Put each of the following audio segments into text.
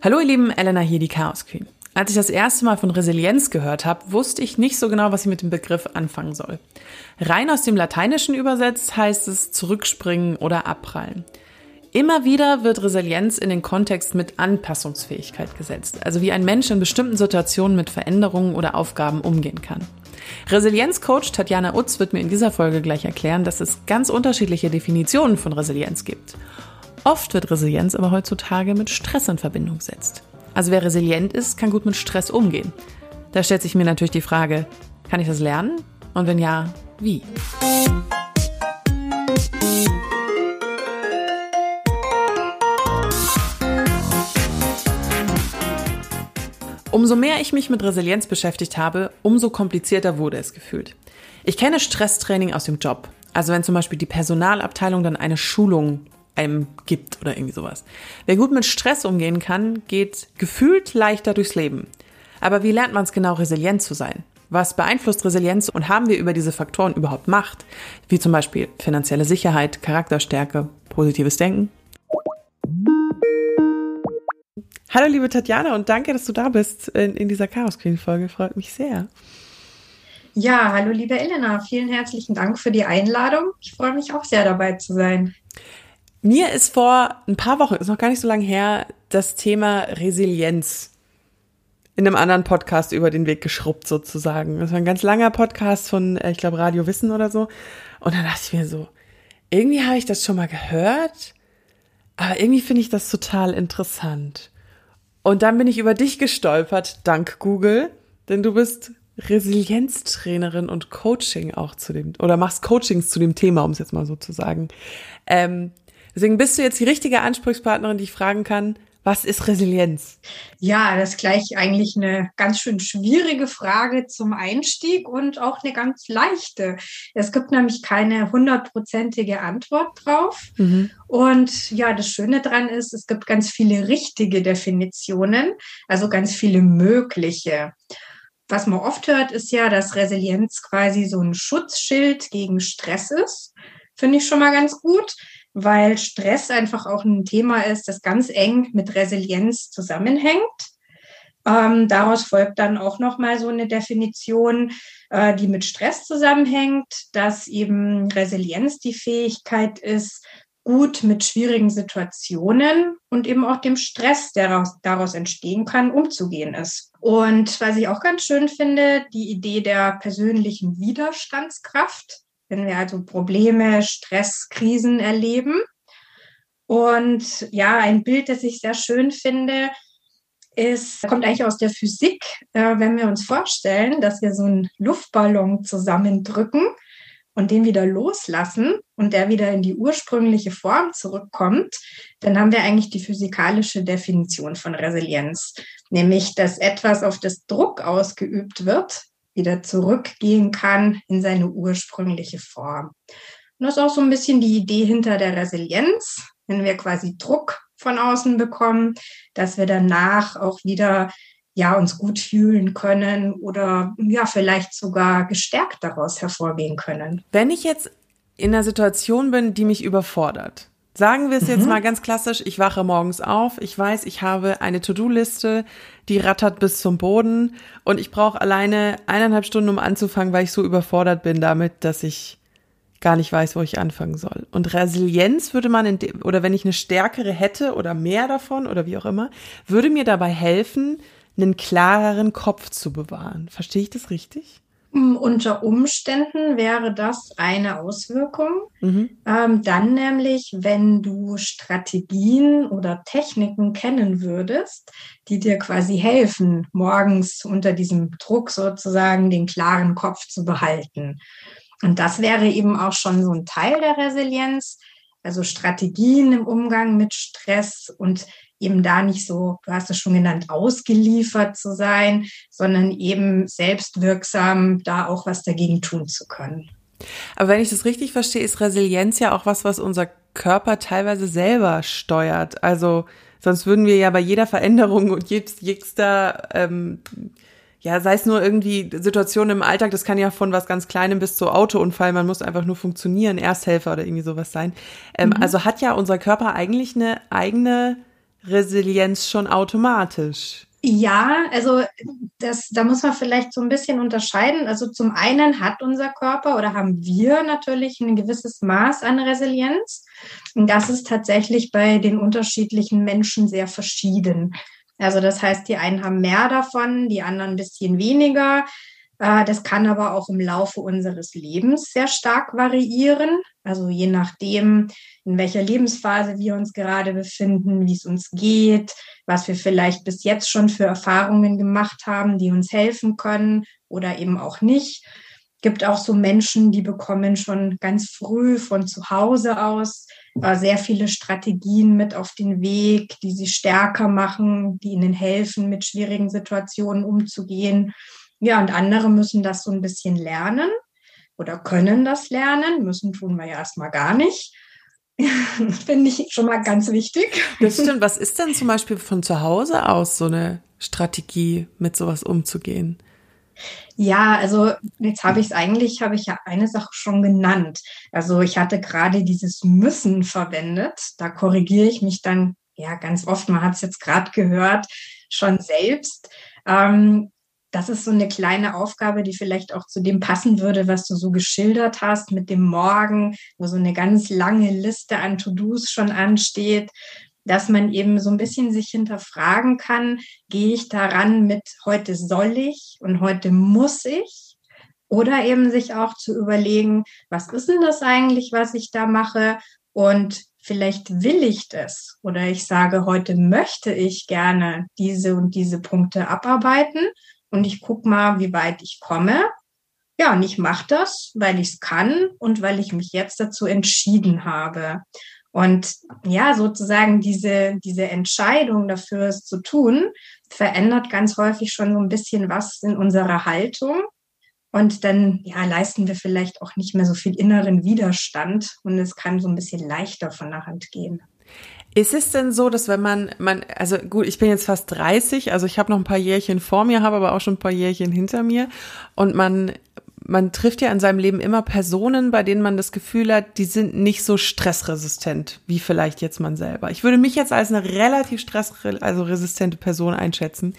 Hallo ihr Lieben, Elena hier, die Chaos Queen. Als ich das erste Mal von Resilienz gehört habe, wusste ich nicht so genau, was ich mit dem Begriff anfangen soll. Rein aus dem Lateinischen übersetzt heißt es zurückspringen oder abprallen. Immer wieder wird Resilienz in den Kontext mit Anpassungsfähigkeit gesetzt, also wie ein Mensch in bestimmten Situationen mit Veränderungen oder Aufgaben umgehen kann. Resilienzcoach Tatjana Utz wird mir in dieser Folge gleich erklären, dass es ganz unterschiedliche Definitionen von Resilienz gibt. Oft wird Resilienz aber heutzutage mit Stress in Verbindung gesetzt. Also wer resilient ist, kann gut mit Stress umgehen. Da stellt sich mir natürlich die Frage, kann ich das lernen? Und wenn ja, wie? Umso mehr ich mich mit Resilienz beschäftigt habe, umso komplizierter wurde es gefühlt. Ich kenne Stresstraining aus dem Job. Also wenn zum Beispiel die Personalabteilung dann eine Schulung einem gibt oder irgendwie sowas. Wer gut mit Stress umgehen kann, geht gefühlt leichter durchs Leben. Aber wie lernt man es genau, resilient zu sein? Was beeinflusst Resilienz und haben wir über diese Faktoren überhaupt Macht? Wie zum Beispiel finanzielle Sicherheit, Charakterstärke, positives Denken? Hallo liebe Tatjana und danke, dass du da bist in, in dieser Chaos Queen Folge. Freut mich sehr. Ja, hallo liebe Elena, vielen herzlichen Dank für die Einladung. Ich freue mich auch sehr dabei zu sein. Mir ist vor ein paar Wochen, ist noch gar nicht so lange her, das Thema Resilienz in einem anderen Podcast über den Weg geschrubbt sozusagen. Das war ein ganz langer Podcast von, äh, ich glaube, Radio Wissen oder so. Und dann dachte ich mir so, irgendwie habe ich das schon mal gehört, aber irgendwie finde ich das total interessant. Und dann bin ich über dich gestolpert, dank Google, denn du bist Resilienztrainerin und Coaching auch zu dem, oder machst Coachings zu dem Thema, um es jetzt mal so zu sagen. Ähm, Deswegen bist du jetzt die richtige Ansprechpartnerin, die ich fragen kann, was ist Resilienz? Ja, das ist gleich eigentlich eine ganz schön schwierige Frage zum Einstieg und auch eine ganz leichte. Es gibt nämlich keine hundertprozentige Antwort drauf. Mhm. Und ja, das Schöne daran ist, es gibt ganz viele richtige Definitionen, also ganz viele mögliche. Was man oft hört, ist ja, dass Resilienz quasi so ein Schutzschild gegen Stress ist. Finde ich schon mal ganz gut weil Stress einfach auch ein Thema ist, das ganz eng mit Resilienz zusammenhängt. Ähm, daraus folgt dann auch nochmal so eine Definition, äh, die mit Stress zusammenhängt, dass eben Resilienz die Fähigkeit ist, gut mit schwierigen Situationen und eben auch dem Stress, der daraus, daraus entstehen kann, umzugehen ist. Und was ich auch ganz schön finde, die Idee der persönlichen Widerstandskraft wenn wir also Probleme, Stress, Krisen erleben. Und ja, ein Bild, das ich sehr schön finde, ist, kommt eigentlich aus der Physik, äh, wenn wir uns vorstellen, dass wir so einen Luftballon zusammendrücken und den wieder loslassen und der wieder in die ursprüngliche Form zurückkommt, dann haben wir eigentlich die physikalische Definition von Resilienz, nämlich dass etwas, auf das Druck ausgeübt wird, wieder zurückgehen kann in seine ursprüngliche Form. Und das ist auch so ein bisschen die Idee hinter der Resilienz, wenn wir quasi Druck von außen bekommen, dass wir danach auch wieder ja uns gut fühlen können oder ja vielleicht sogar gestärkt daraus hervorgehen können. Wenn ich jetzt in einer Situation bin, die mich überfordert, Sagen wir es mhm. jetzt mal ganz klassisch, ich wache morgens auf, ich weiß, ich habe eine To-Do-Liste, die rattert bis zum Boden und ich brauche alleine eineinhalb Stunden, um anzufangen, weil ich so überfordert bin damit, dass ich gar nicht weiß, wo ich anfangen soll. Und Resilienz würde man, in dem, oder wenn ich eine stärkere hätte oder mehr davon oder wie auch immer, würde mir dabei helfen, einen klareren Kopf zu bewahren. Verstehe ich das richtig? Unter Umständen wäre das eine Auswirkung. Mhm. Ähm, dann nämlich, wenn du Strategien oder Techniken kennen würdest, die dir quasi helfen, morgens unter diesem Druck sozusagen den klaren Kopf zu behalten. Und das wäre eben auch schon so ein Teil der Resilienz, also Strategien im Umgang mit Stress und eben da nicht so, du hast es schon genannt, ausgeliefert zu sein, sondern eben selbstwirksam da auch was dagegen tun zu können. Aber wenn ich das richtig verstehe, ist Resilienz ja auch was, was unser Körper teilweise selber steuert. Also sonst würden wir ja bei jeder Veränderung und jeder, ähm, ja, sei es nur irgendwie Situationen im Alltag, das kann ja von was ganz Kleinem bis zu Autounfall, man muss einfach nur funktionieren, Ersthelfer oder irgendwie sowas sein. Ähm, mhm. Also hat ja unser Körper eigentlich eine eigene Resilienz schon automatisch. Ja, also das, da muss man vielleicht so ein bisschen unterscheiden. Also zum einen hat unser Körper oder haben wir natürlich ein gewisses Maß an Resilienz. Und das ist tatsächlich bei den unterschiedlichen Menschen sehr verschieden. Also das heißt, die einen haben mehr davon, die anderen ein bisschen weniger. Äh, das kann aber auch im Laufe unseres Lebens sehr stark variieren. Also je nachdem, in welcher Lebensphase wir uns gerade befinden, wie es uns geht, was wir vielleicht bis jetzt schon für Erfahrungen gemacht haben, die uns helfen können oder eben auch nicht. Gibt auch so Menschen, die bekommen schon ganz früh von zu Hause aus äh, sehr viele Strategien mit auf den Weg, die sie stärker machen, die ihnen helfen, mit schwierigen Situationen umzugehen. Ja, und andere müssen das so ein bisschen lernen oder können das lernen. Müssen tun wir ja erstmal gar nicht. Finde ich schon mal ganz wichtig. Das stimmt. Was ist denn zum Beispiel von zu Hause aus so eine Strategie, mit sowas umzugehen? Ja, also jetzt habe ich es eigentlich, habe ich ja eine Sache schon genannt. Also ich hatte gerade dieses Müssen verwendet. Da korrigiere ich mich dann ja ganz oft. Man hat es jetzt gerade gehört, schon selbst. Ähm, das ist so eine kleine Aufgabe, die vielleicht auch zu dem passen würde, was du so geschildert hast mit dem Morgen, wo so eine ganz lange Liste an To-Dos schon ansteht, dass man eben so ein bisschen sich hinterfragen kann, gehe ich daran mit heute soll ich und heute muss ich? Oder eben sich auch zu überlegen, was ist denn das eigentlich, was ich da mache? Und vielleicht will ich das. Oder ich sage, heute möchte ich gerne diese und diese Punkte abarbeiten und ich gucke mal, wie weit ich komme. Ja, und ich mache das, weil ich es kann und weil ich mich jetzt dazu entschieden habe. Und ja, sozusagen diese, diese Entscheidung dafür, es zu tun, verändert ganz häufig schon so ein bisschen was in unserer Haltung. Und dann ja, leisten wir vielleicht auch nicht mehr so viel inneren Widerstand und es kann so ein bisschen leichter von der Hand gehen. Ist es denn so, dass wenn man, man, also gut, ich bin jetzt fast 30, also ich habe noch ein paar Jährchen vor mir, habe aber auch schon ein paar Jährchen hinter mir und man, man trifft ja in seinem Leben immer Personen, bei denen man das Gefühl hat, die sind nicht so stressresistent wie vielleicht jetzt man selber. Ich würde mich jetzt als eine relativ stressresistente also resistente Person einschätzen.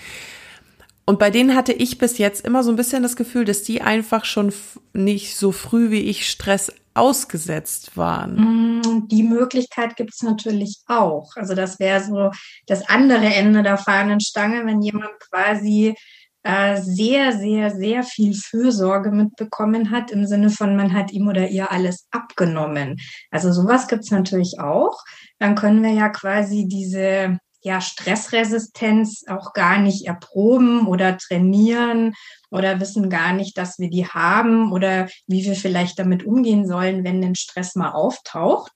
Und bei denen hatte ich bis jetzt immer so ein bisschen das Gefühl, dass die einfach schon nicht so früh wie ich Stress ausgesetzt waren? Mm, die Möglichkeit gibt es natürlich auch. Also das wäre so das andere Ende der Fahnenstange, wenn jemand quasi äh, sehr, sehr, sehr viel Fürsorge mitbekommen hat, im Sinne von, man hat ihm oder ihr alles abgenommen. Also sowas gibt es natürlich auch. Dann können wir ja quasi diese ja, Stressresistenz auch gar nicht erproben oder trainieren oder wissen gar nicht, dass wir die haben oder wie wir vielleicht damit umgehen sollen, wenn ein Stress mal auftaucht.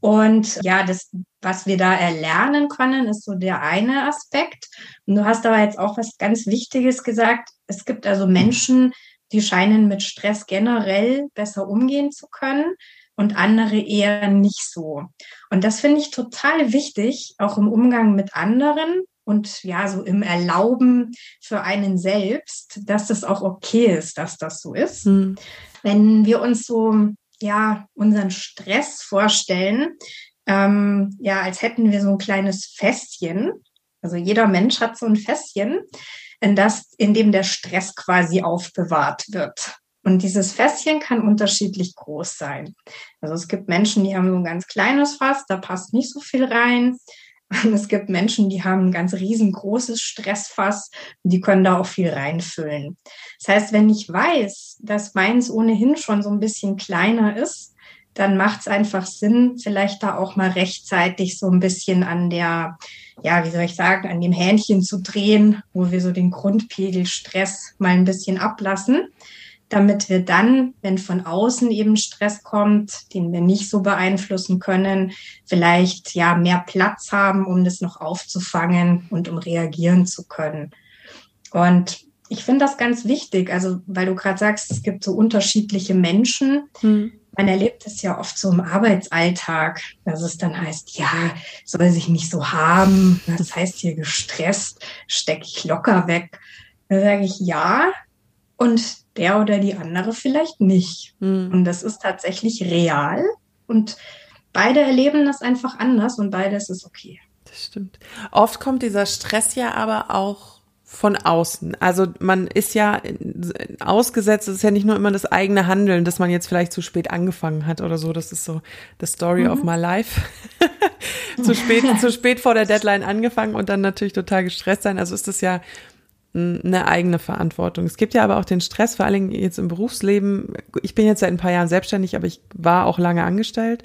Und ja, das, was wir da erlernen können, ist so der eine Aspekt. Und du hast aber jetzt auch was ganz Wichtiges gesagt. Es gibt also Menschen, die scheinen mit Stress generell besser umgehen zu können und andere eher nicht so. Und das finde ich total wichtig, auch im Umgang mit anderen und ja, so im Erlauben für einen selbst, dass das auch okay ist, dass das so ist. Mhm. Wenn wir uns so, ja, unseren Stress vorstellen, ähm, ja, als hätten wir so ein kleines Fässchen. Also jeder Mensch hat so ein Fässchen, in das, in dem der Stress quasi aufbewahrt wird. Und dieses Fässchen kann unterschiedlich groß sein. Also es gibt Menschen, die haben so ein ganz kleines Fass, da passt nicht so viel rein. Und es gibt Menschen, die haben ein ganz riesengroßes Stressfass, die können da auch viel reinfüllen. Das heißt, wenn ich weiß, dass meins ohnehin schon so ein bisschen kleiner ist, dann macht es einfach Sinn, vielleicht da auch mal rechtzeitig so ein bisschen an der, ja, wie soll ich sagen, an dem Hähnchen zu drehen, wo wir so den Grundpegel Stress mal ein bisschen ablassen damit wir dann, wenn von außen eben Stress kommt, den wir nicht so beeinflussen können, vielleicht ja mehr Platz haben, um das noch aufzufangen und um reagieren zu können. Und ich finde das ganz wichtig, also weil du gerade sagst, es gibt so unterschiedliche Menschen. Hm. Man erlebt es ja oft so im Arbeitsalltag, dass es dann heißt, ja, soll sich nicht so haben. Das heißt hier gestresst, stecke ich locker weg. Da sage ich ja. Und der oder die andere vielleicht nicht. Mhm. Und das ist tatsächlich real und beide erleben das einfach anders und beides ist okay. Das stimmt. Oft kommt dieser Stress ja aber auch von außen. Also man ist ja ausgesetzt, es ist ja nicht nur immer das eigene Handeln, dass man jetzt vielleicht zu spät angefangen hat oder so. Das ist so the story mhm. of my life. zu spät, zu spät vor der Deadline angefangen und dann natürlich total gestresst sein. Also ist das ja eine eigene Verantwortung. Es gibt ja aber auch den Stress, vor allen Dingen jetzt im Berufsleben. Ich bin jetzt seit ein paar Jahren selbstständig, aber ich war auch lange angestellt,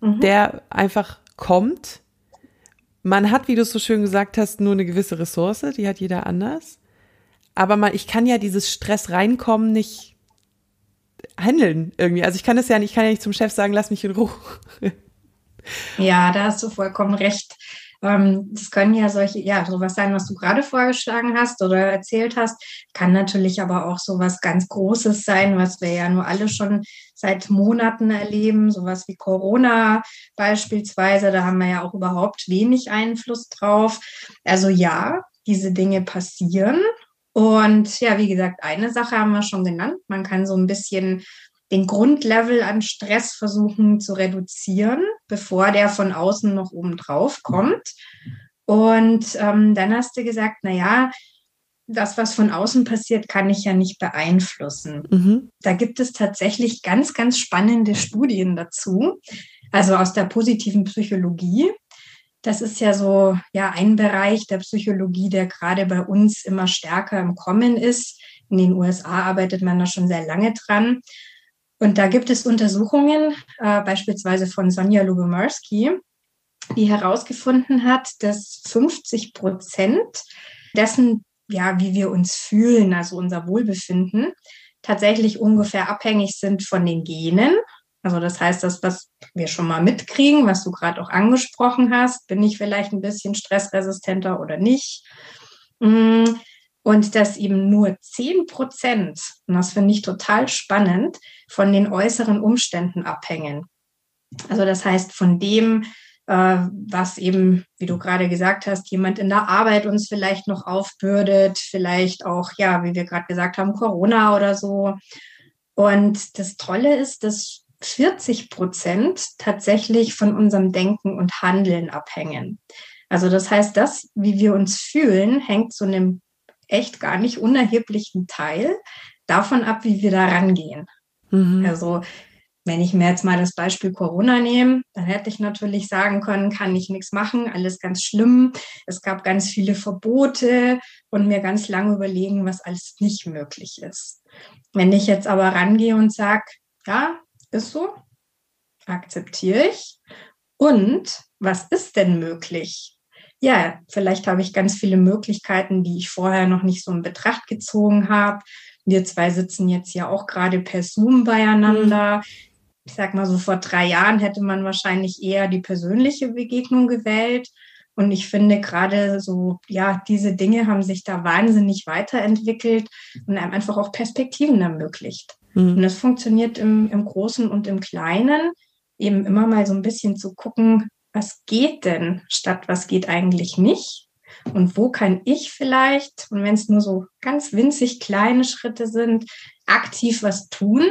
mhm. der einfach kommt man hat, wie du es so schön gesagt hast, nur eine gewisse Ressource, die hat jeder anders. Aber man, ich kann ja dieses Stress reinkommen nicht handeln irgendwie. Also ich kann es ja nicht, ich kann ja nicht zum Chef sagen, lass mich in Ruhe. Ja, da hast du vollkommen recht. Ähm, das können ja solche, ja, sowas sein, was du gerade vorgeschlagen hast oder erzählt hast. Kann natürlich aber auch sowas ganz Großes sein, was wir ja nur alle schon seit Monaten erleben. Sowas wie Corona beispielsweise. Da haben wir ja auch überhaupt wenig Einfluss drauf. Also ja, diese Dinge passieren. Und ja, wie gesagt, eine Sache haben wir schon genannt. Man kann so ein bisschen den Grundlevel an Stress versuchen zu reduzieren, bevor der von außen noch oben drauf kommt. Und ähm, dann hast du gesagt, na ja, das, was von außen passiert, kann ich ja nicht beeinflussen. Mhm. Da gibt es tatsächlich ganz, ganz spannende Studien dazu, also aus der positiven Psychologie. Das ist ja so ja ein Bereich der Psychologie, der gerade bei uns immer stärker im Kommen ist. In den USA arbeitet man da schon sehr lange dran. Und da gibt es Untersuchungen, äh, beispielsweise von Sonja Lubomirski, die herausgefunden hat, dass 50 Prozent dessen, ja, wie wir uns fühlen, also unser Wohlbefinden, tatsächlich ungefähr abhängig sind von den Genen. Also das heißt, das, was wir schon mal mitkriegen, was du gerade auch angesprochen hast, bin ich vielleicht ein bisschen stressresistenter oder nicht. Mm, und dass eben nur 10 Prozent, und das finde ich total spannend, von den äußeren Umständen abhängen. Also das heißt von dem, äh, was eben, wie du gerade gesagt hast, jemand in der Arbeit uns vielleicht noch aufbürdet, vielleicht auch, ja, wie wir gerade gesagt haben, Corona oder so. Und das Tolle ist, dass 40 Prozent tatsächlich von unserem Denken und Handeln abhängen. Also das heißt, das, wie wir uns fühlen, hängt zu einem echt gar nicht unerheblichen Teil davon ab, wie wir da rangehen. Mhm. Also wenn ich mir jetzt mal das Beispiel Corona nehme, dann hätte ich natürlich sagen können, kann ich nichts machen, alles ganz schlimm. Es gab ganz viele Verbote und mir ganz lange überlegen, was alles nicht möglich ist. Wenn ich jetzt aber rangehe und sage, ja, ist so, akzeptiere ich. Und was ist denn möglich? Ja, vielleicht habe ich ganz viele Möglichkeiten, die ich vorher noch nicht so in Betracht gezogen habe. Wir zwei sitzen jetzt ja auch gerade per Zoom beieinander. Ich sag mal so, vor drei Jahren hätte man wahrscheinlich eher die persönliche Begegnung gewählt. Und ich finde gerade so, ja, diese Dinge haben sich da wahnsinnig weiterentwickelt und einem einfach auch Perspektiven ermöglicht. Mhm. Und das funktioniert im, im Großen und im Kleinen, eben immer mal so ein bisschen zu gucken, was geht denn statt was geht eigentlich nicht? Und wo kann ich vielleicht, und wenn es nur so ganz winzig kleine Schritte sind, aktiv was tun,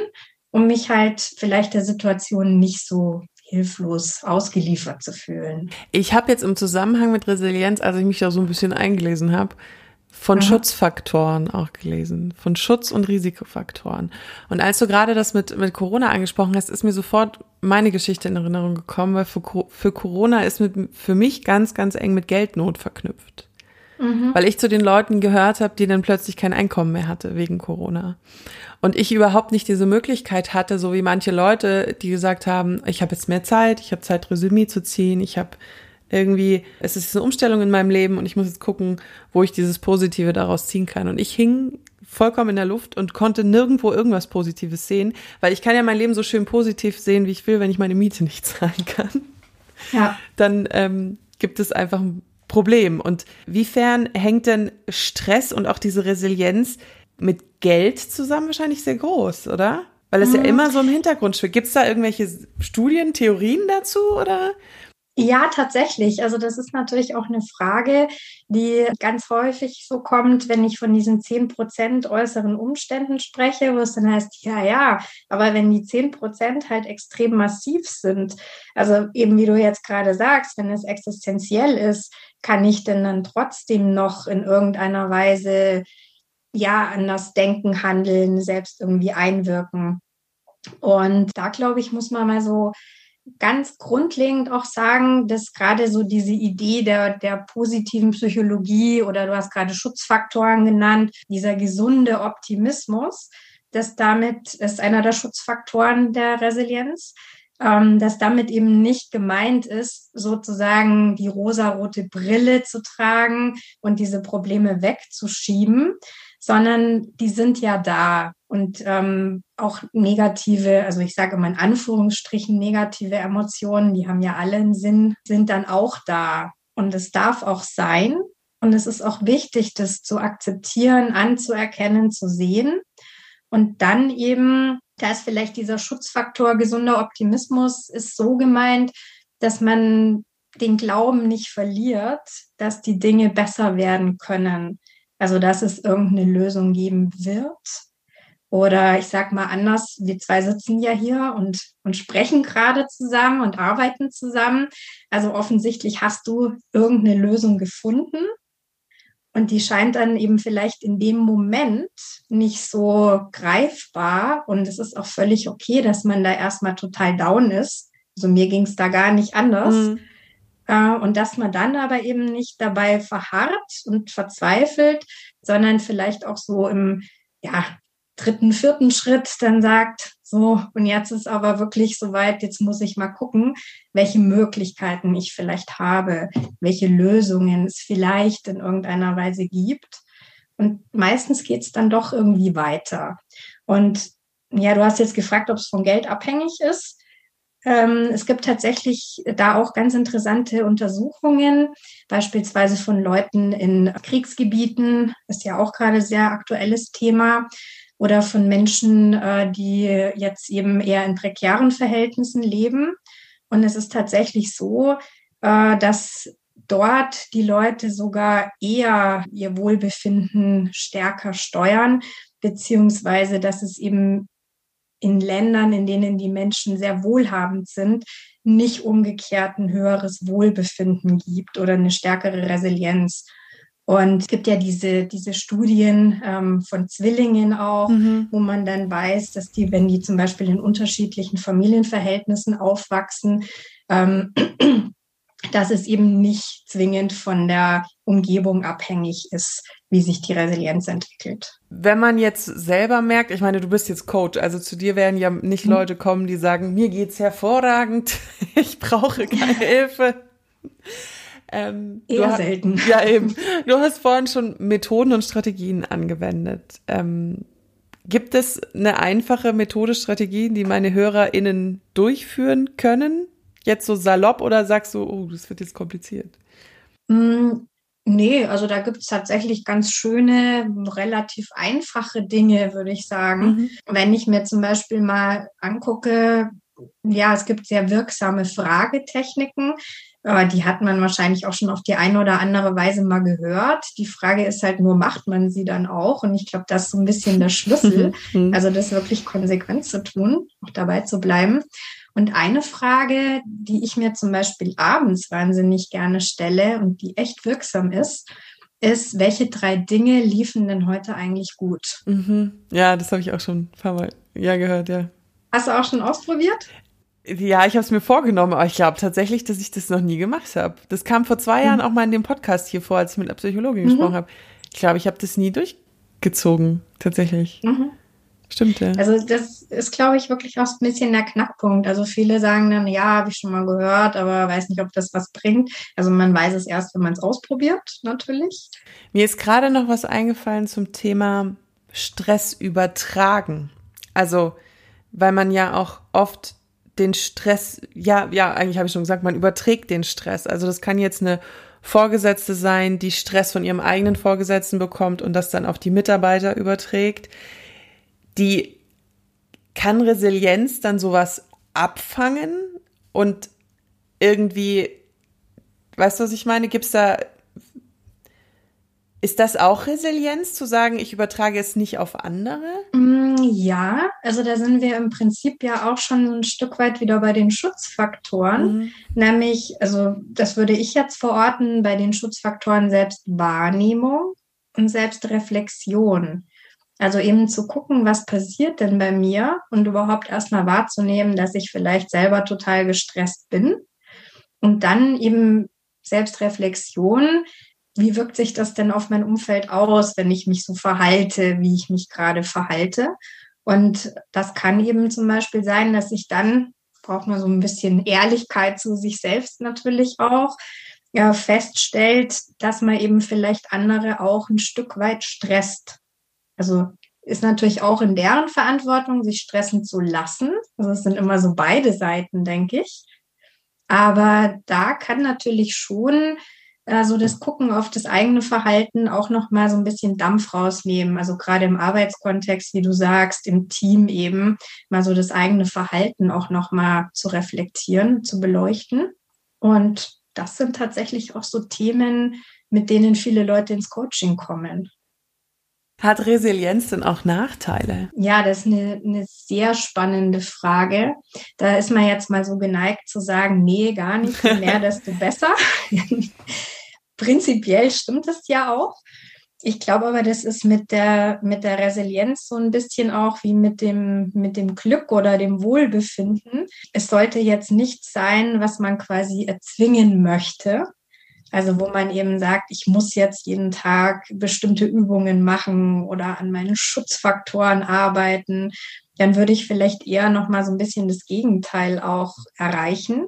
um mich halt vielleicht der Situation nicht so hilflos ausgeliefert zu fühlen. Ich habe jetzt im Zusammenhang mit Resilienz, als ich mich da so ein bisschen eingelesen habe, von Aha. Schutzfaktoren auch gelesen, von Schutz- und Risikofaktoren. Und als du gerade das mit, mit Corona angesprochen hast, ist mir sofort meine Geschichte in Erinnerung gekommen, weil für, für Corona ist mit, für mich ganz, ganz eng mit Geldnot verknüpft. Mhm. Weil ich zu den Leuten gehört habe, die dann plötzlich kein Einkommen mehr hatte wegen Corona. Und ich überhaupt nicht diese Möglichkeit hatte, so wie manche Leute, die gesagt haben, ich habe jetzt mehr Zeit, ich habe Zeit, Resümee zu ziehen, ich habe irgendwie, es ist eine Umstellung in meinem Leben und ich muss jetzt gucken, wo ich dieses Positive daraus ziehen kann. Und ich hing vollkommen in der Luft und konnte nirgendwo irgendwas Positives sehen, weil ich kann ja mein Leben so schön positiv sehen, wie ich will, wenn ich meine Miete nicht zahlen kann. Ja. Dann ähm, gibt es einfach ein Problem. Und wiefern hängt denn Stress und auch diese Resilienz mit Geld zusammen? Wahrscheinlich sehr groß, oder? Weil es mhm. ja immer so im Hintergrund schwingt. Gibt es da irgendwelche Studien, Theorien dazu oder? Ja, tatsächlich. Also das ist natürlich auch eine Frage, die ganz häufig so kommt, wenn ich von diesen zehn Prozent äußeren Umständen spreche, wo es dann heißt, ja, ja, aber wenn die zehn Prozent halt extrem massiv sind, also eben wie du jetzt gerade sagst, wenn es existenziell ist, kann ich denn dann trotzdem noch in irgendeiner Weise ja anders denken, handeln, selbst irgendwie einwirken. Und da glaube ich, muss man mal so ganz grundlegend auch sagen, dass gerade so diese Idee der, der positiven Psychologie oder du hast gerade Schutzfaktoren genannt, dieser gesunde Optimismus, dass damit ist einer der Schutzfaktoren der Resilienz, ähm, dass damit eben nicht gemeint ist, sozusagen die rosarote Brille zu tragen und diese Probleme wegzuschieben, sondern die sind ja da. Und ähm, auch negative, also ich sage immer in Anführungsstrichen negative Emotionen, die haben ja alle einen Sinn, sind dann auch da. Und es darf auch sein. Und es ist auch wichtig, das zu akzeptieren, anzuerkennen, zu sehen. Und dann eben, da ist vielleicht dieser Schutzfaktor gesunder Optimismus, ist so gemeint, dass man den Glauben nicht verliert, dass die Dinge besser werden können. Also, dass es irgendeine Lösung geben wird. Oder ich sag mal anders, wir zwei sitzen ja hier und, und sprechen gerade zusammen und arbeiten zusammen. Also offensichtlich hast du irgendeine Lösung gefunden. Und die scheint dann eben vielleicht in dem Moment nicht so greifbar. Und es ist auch völlig okay, dass man da erstmal total down ist. Also mir ging es da gar nicht anders. Mhm. Äh, und dass man dann aber eben nicht dabei verharrt und verzweifelt, sondern vielleicht auch so im, ja, dritten, vierten Schritt dann sagt, so, und jetzt ist aber wirklich soweit, jetzt muss ich mal gucken, welche Möglichkeiten ich vielleicht habe, welche Lösungen es vielleicht in irgendeiner Weise gibt. Und meistens geht es dann doch irgendwie weiter. Und ja, du hast jetzt gefragt, ob es von Geld abhängig ist. Ähm, es gibt tatsächlich da auch ganz interessante Untersuchungen, beispielsweise von Leuten in Kriegsgebieten, ist ja auch gerade sehr aktuelles Thema, oder von Menschen, äh, die jetzt eben eher in prekären Verhältnissen leben. Und es ist tatsächlich so, äh, dass dort die Leute sogar eher ihr Wohlbefinden stärker steuern, beziehungsweise dass es eben in Ländern, in denen die Menschen sehr wohlhabend sind, nicht umgekehrt ein höheres Wohlbefinden gibt oder eine stärkere Resilienz. Und es gibt ja diese, diese Studien ähm, von Zwillingen auch, mhm. wo man dann weiß, dass die, wenn die zum Beispiel in unterschiedlichen Familienverhältnissen aufwachsen, ähm, dass es eben nicht zwingend von der Umgebung abhängig ist, wie sich die Resilienz entwickelt. Wenn man jetzt selber merkt, ich meine, du bist jetzt Coach, also zu dir werden ja nicht mhm. Leute kommen, die sagen, mir geht's hervorragend, ich brauche keine Hilfe. Ähm, Eher hast, selten. Ja, eben. Du hast vorhin schon Methoden und Strategien angewendet. Ähm, gibt es eine einfache Methode, Strategie, die meine HörerInnen durchführen können? Jetzt so salopp oder sagst du, oh, das wird jetzt kompliziert? Mm, nee, also da gibt es tatsächlich ganz schöne, relativ einfache Dinge, würde ich sagen. Mhm. Wenn ich mir zum Beispiel mal angucke, ja, es gibt sehr wirksame Fragetechniken. Aber die hat man wahrscheinlich auch schon auf die eine oder andere Weise mal gehört. Die Frage ist halt nur, macht man sie dann auch? Und ich glaube, das ist so ein bisschen der Schlüssel. Mhm. also das wirklich konsequent zu tun, auch dabei zu bleiben. Und eine Frage, die ich mir zum Beispiel abends wahnsinnig gerne stelle und die echt wirksam ist, ist, welche drei Dinge liefen denn heute eigentlich gut? Mhm. Ja, das habe ich auch schon ein paar Mal ja, gehört, ja. Hast du auch schon ausprobiert? Ja, ich habe es mir vorgenommen, aber ich glaube tatsächlich, dass ich das noch nie gemacht habe. Das kam vor zwei mhm. Jahren auch mal in dem Podcast hier vor, als ich mit einer Psychologin mhm. gesprochen habe. Ich glaube, ich habe das nie durchgezogen, tatsächlich. Mhm. Stimmt, ja. Also das ist, glaube ich, wirklich auch ein bisschen der Knackpunkt. Also viele sagen dann, ja, habe ich schon mal gehört, aber weiß nicht, ob das was bringt. Also man weiß es erst, wenn man es ausprobiert, natürlich. Mir ist gerade noch was eingefallen zum Thema Stress übertragen. Also, weil man ja auch oft den Stress, ja, ja, eigentlich habe ich schon gesagt, man überträgt den Stress. Also das kann jetzt eine Vorgesetzte sein, die Stress von ihrem eigenen Vorgesetzten bekommt und das dann auf die Mitarbeiter überträgt. Die kann Resilienz dann sowas abfangen und irgendwie Weißt du, was ich meine? Gibt's da ist das auch Resilienz, zu sagen, ich übertrage es nicht auf andere? Mm, ja, also da sind wir im Prinzip ja auch schon ein Stück weit wieder bei den Schutzfaktoren. Mhm. Nämlich, also das würde ich jetzt verorten bei den Schutzfaktoren Selbstwahrnehmung und Selbstreflexion. Also eben zu gucken, was passiert denn bei mir und überhaupt erstmal wahrzunehmen, dass ich vielleicht selber total gestresst bin. Und dann eben Selbstreflexion, wie wirkt sich das denn auf mein Umfeld aus, wenn ich mich so verhalte, wie ich mich gerade verhalte? Und das kann eben zum Beispiel sein, dass ich dann, braucht man so ein bisschen Ehrlichkeit zu sich selbst natürlich auch, ja, feststellt, dass man eben vielleicht andere auch ein Stück weit stresst. Also ist natürlich auch in deren Verantwortung, sich stressen zu lassen. Also es sind immer so beide Seiten, denke ich. Aber da kann natürlich schon also das Gucken auf das eigene Verhalten auch noch mal so ein bisschen Dampf rausnehmen. Also gerade im Arbeitskontext, wie du sagst, im Team eben mal so das eigene Verhalten auch noch mal zu reflektieren, zu beleuchten. Und das sind tatsächlich auch so Themen, mit denen viele Leute ins Coaching kommen. Hat Resilienz denn auch Nachteile? Ja, das ist eine, eine sehr spannende Frage. Da ist man jetzt mal so geneigt zu sagen, nee, gar nicht, je mehr, desto besser. Prinzipiell stimmt es ja auch. Ich glaube aber, das ist mit der, mit der Resilienz so ein bisschen auch wie mit dem, mit dem Glück oder dem Wohlbefinden. Es sollte jetzt nichts sein, was man quasi erzwingen möchte, also wo man eben sagt, ich muss jetzt jeden Tag bestimmte Übungen machen oder an meinen Schutzfaktoren arbeiten, dann würde ich vielleicht eher noch mal so ein bisschen das Gegenteil auch erreichen,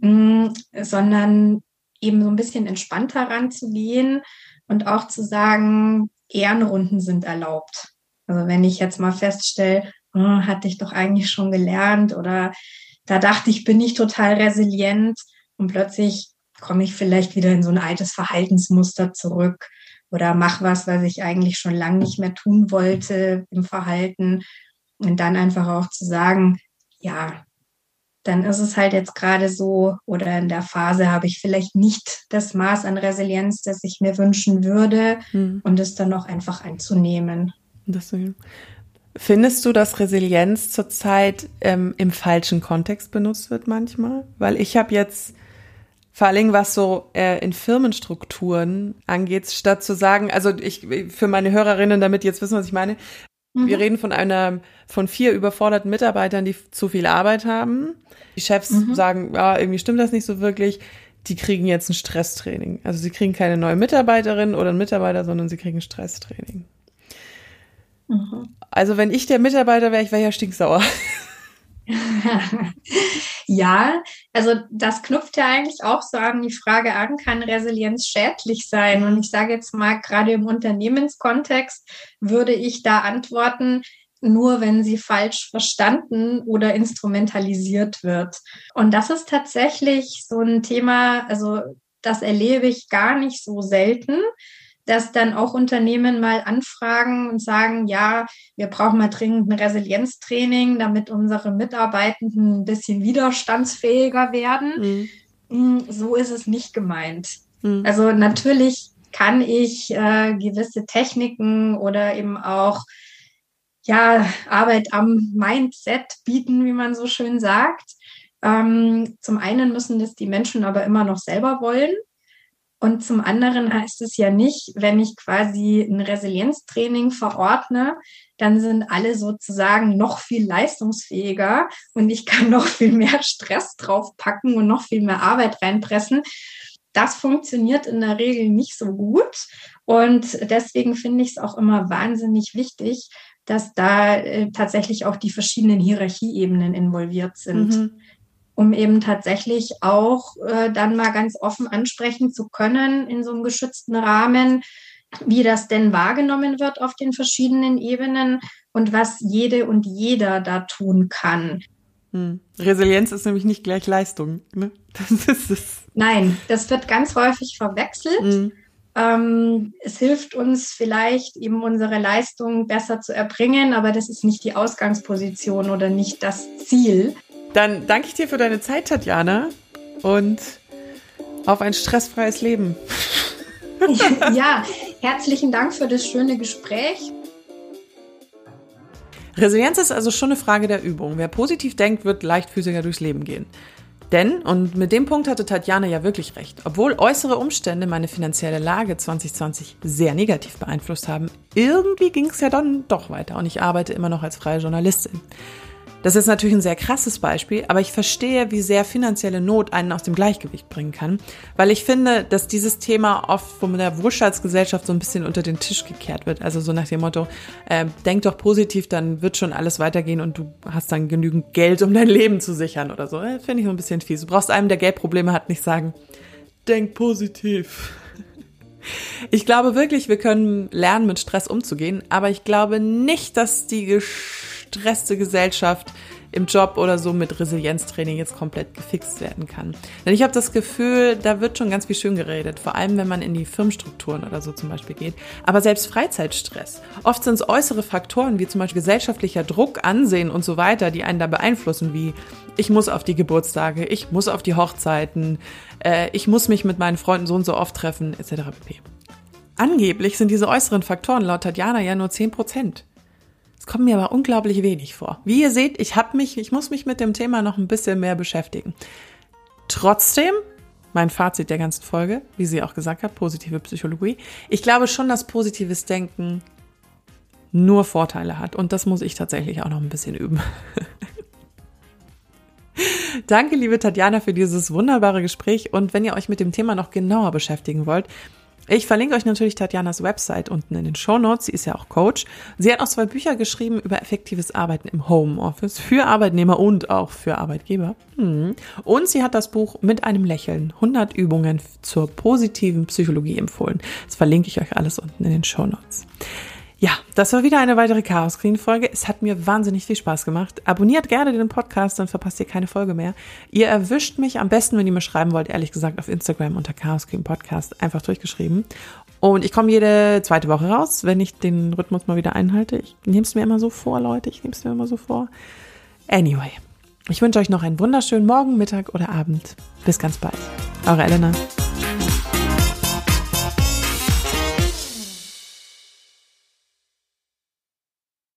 mm, sondern eben so ein bisschen entspannter ranzugehen und auch zu sagen, Ehrenrunden sind erlaubt. Also wenn ich jetzt mal feststelle, oh, hatte ich doch eigentlich schon gelernt oder da dachte ich, bin ich total resilient und plötzlich komme ich vielleicht wieder in so ein altes Verhaltensmuster zurück oder mache was, was ich eigentlich schon lange nicht mehr tun wollte im Verhalten. Und dann einfach auch zu sagen, ja, dann ist es halt jetzt gerade so oder in der Phase habe ich vielleicht nicht das Maß an Resilienz, das ich mir wünschen würde hm. und es dann auch einfach einzunehmen. Das, findest du, dass Resilienz zurzeit ähm, im falschen Kontext benutzt wird manchmal? Weil ich habe jetzt vor allen Dingen, was so äh, in Firmenstrukturen angeht, statt zu sagen, also ich für meine Hörerinnen, damit jetzt wissen, was ich meine, mhm. wir reden von einer von vier überforderten Mitarbeitern, die zu viel Arbeit haben. Die Chefs mhm. sagen, ja, irgendwie stimmt das nicht so wirklich. Die kriegen jetzt ein Stresstraining. Also sie kriegen keine neue Mitarbeiterin oder einen Mitarbeiter, sondern sie kriegen ein Stresstraining. Mhm. Also wenn ich der Mitarbeiter wäre, ich wäre ja stinksauer. ja, also das knüpft ja eigentlich auch so an die Frage an, kann Resilienz schädlich sein? Und ich sage jetzt mal, gerade im Unternehmenskontext würde ich da antworten, nur wenn sie falsch verstanden oder instrumentalisiert wird. Und das ist tatsächlich so ein Thema, also das erlebe ich gar nicht so selten dass dann auch Unternehmen mal anfragen und sagen, ja, wir brauchen mal dringend ein Resilienztraining, damit unsere Mitarbeitenden ein bisschen widerstandsfähiger werden. Mhm. Mm, so ist es nicht gemeint. Mhm. Also natürlich kann ich äh, gewisse Techniken oder eben auch ja, Arbeit am Mindset bieten, wie man so schön sagt. Ähm, zum einen müssen das die Menschen aber immer noch selber wollen. Und zum anderen heißt es ja nicht, wenn ich quasi ein Resilienztraining verordne, dann sind alle sozusagen noch viel leistungsfähiger und ich kann noch viel mehr Stress draufpacken und noch viel mehr Arbeit reinpressen. Das funktioniert in der Regel nicht so gut. Und deswegen finde ich es auch immer wahnsinnig wichtig, dass da äh, tatsächlich auch die verschiedenen Hierarchieebenen involviert sind. Mhm um eben tatsächlich auch äh, dann mal ganz offen ansprechen zu können in so einem geschützten Rahmen, wie das denn wahrgenommen wird auf den verschiedenen Ebenen und was jede und jeder da tun kann. Hm. Resilienz ist nämlich nicht gleich Leistung. Ne? Das ist es. Nein, das wird ganz häufig verwechselt. Hm. Ähm, es hilft uns vielleicht eben unsere Leistung besser zu erbringen, aber das ist nicht die Ausgangsposition oder nicht das Ziel. Dann danke ich dir für deine Zeit, Tatjana. Und auf ein stressfreies Leben. ja, herzlichen Dank für das schöne Gespräch. Resilienz ist also schon eine Frage der Übung. Wer positiv denkt, wird leichtfüßiger durchs Leben gehen. Denn, und mit dem Punkt hatte Tatjana ja wirklich recht, obwohl äußere Umstände meine finanzielle Lage 2020 sehr negativ beeinflusst haben, irgendwie ging es ja dann doch weiter und ich arbeite immer noch als freie Journalistin. Das ist natürlich ein sehr krasses Beispiel, aber ich verstehe, wie sehr finanzielle Not einen aus dem Gleichgewicht bringen kann, weil ich finde, dass dieses Thema oft von der Wohlstandsgesellschaft so ein bisschen unter den Tisch gekehrt wird. Also so nach dem Motto, äh, denk doch positiv, dann wird schon alles weitergehen und du hast dann genügend Geld, um dein Leben zu sichern oder so. Äh, finde ich so ein bisschen fies. Du brauchst einem, der Geldprobleme hat, nicht sagen, denk positiv. Ich glaube wirklich, wir können lernen, mit Stress umzugehen, aber ich glaube nicht, dass die gestresste Gesellschaft im Job oder so mit Resilienztraining jetzt komplett gefixt werden kann. Denn ich habe das Gefühl, da wird schon ganz viel schön geredet, vor allem wenn man in die Firmenstrukturen oder so zum Beispiel geht. Aber selbst Freizeitstress. Oft sind es äußere Faktoren wie zum Beispiel gesellschaftlicher Druck, Ansehen und so weiter, die einen da beeinflussen, wie ich muss auf die Geburtstage, ich muss auf die Hochzeiten, äh, ich muss mich mit meinen Freunden so und so oft treffen, etc. pp. Angeblich sind diese äußeren Faktoren laut Tatjana ja nur 10 Prozent. Es kommt mir aber unglaublich wenig vor. Wie ihr seht, ich habe mich, ich muss mich mit dem Thema noch ein bisschen mehr beschäftigen. Trotzdem, mein Fazit der ganzen Folge, wie sie auch gesagt hat, positive Psychologie. Ich glaube schon, dass positives Denken nur Vorteile hat. Und das muss ich tatsächlich auch noch ein bisschen üben. Danke, liebe Tatjana, für dieses wunderbare Gespräch. Und wenn ihr euch mit dem Thema noch genauer beschäftigen wollt, ich verlinke euch natürlich Tatjanas Website unten in den Show Notes. Sie ist ja auch Coach. Sie hat auch zwei Bücher geschrieben über effektives Arbeiten im Homeoffice für Arbeitnehmer und auch für Arbeitgeber. Hm. Und sie hat das Buch mit einem Lächeln 100 Übungen zur positiven Psychologie empfohlen. Das verlinke ich euch alles unten in den Show Notes. Ja, das war wieder eine weitere Chaos Clean Folge. Es hat mir wahnsinnig viel Spaß gemacht. Abonniert gerne den Podcast, dann verpasst ihr keine Folge mehr. Ihr erwischt mich am besten, wenn ihr mir schreiben wollt, ehrlich gesagt, auf Instagram unter Chaos Clean Podcast, einfach durchgeschrieben. Und ich komme jede zweite Woche raus, wenn ich den Rhythmus mal wieder einhalte. Ich nehme es mir immer so vor, Leute. Ich nehme es mir immer so vor. Anyway, ich wünsche euch noch einen wunderschönen Morgen, Mittag oder Abend. Bis ganz bald. Eure Elena.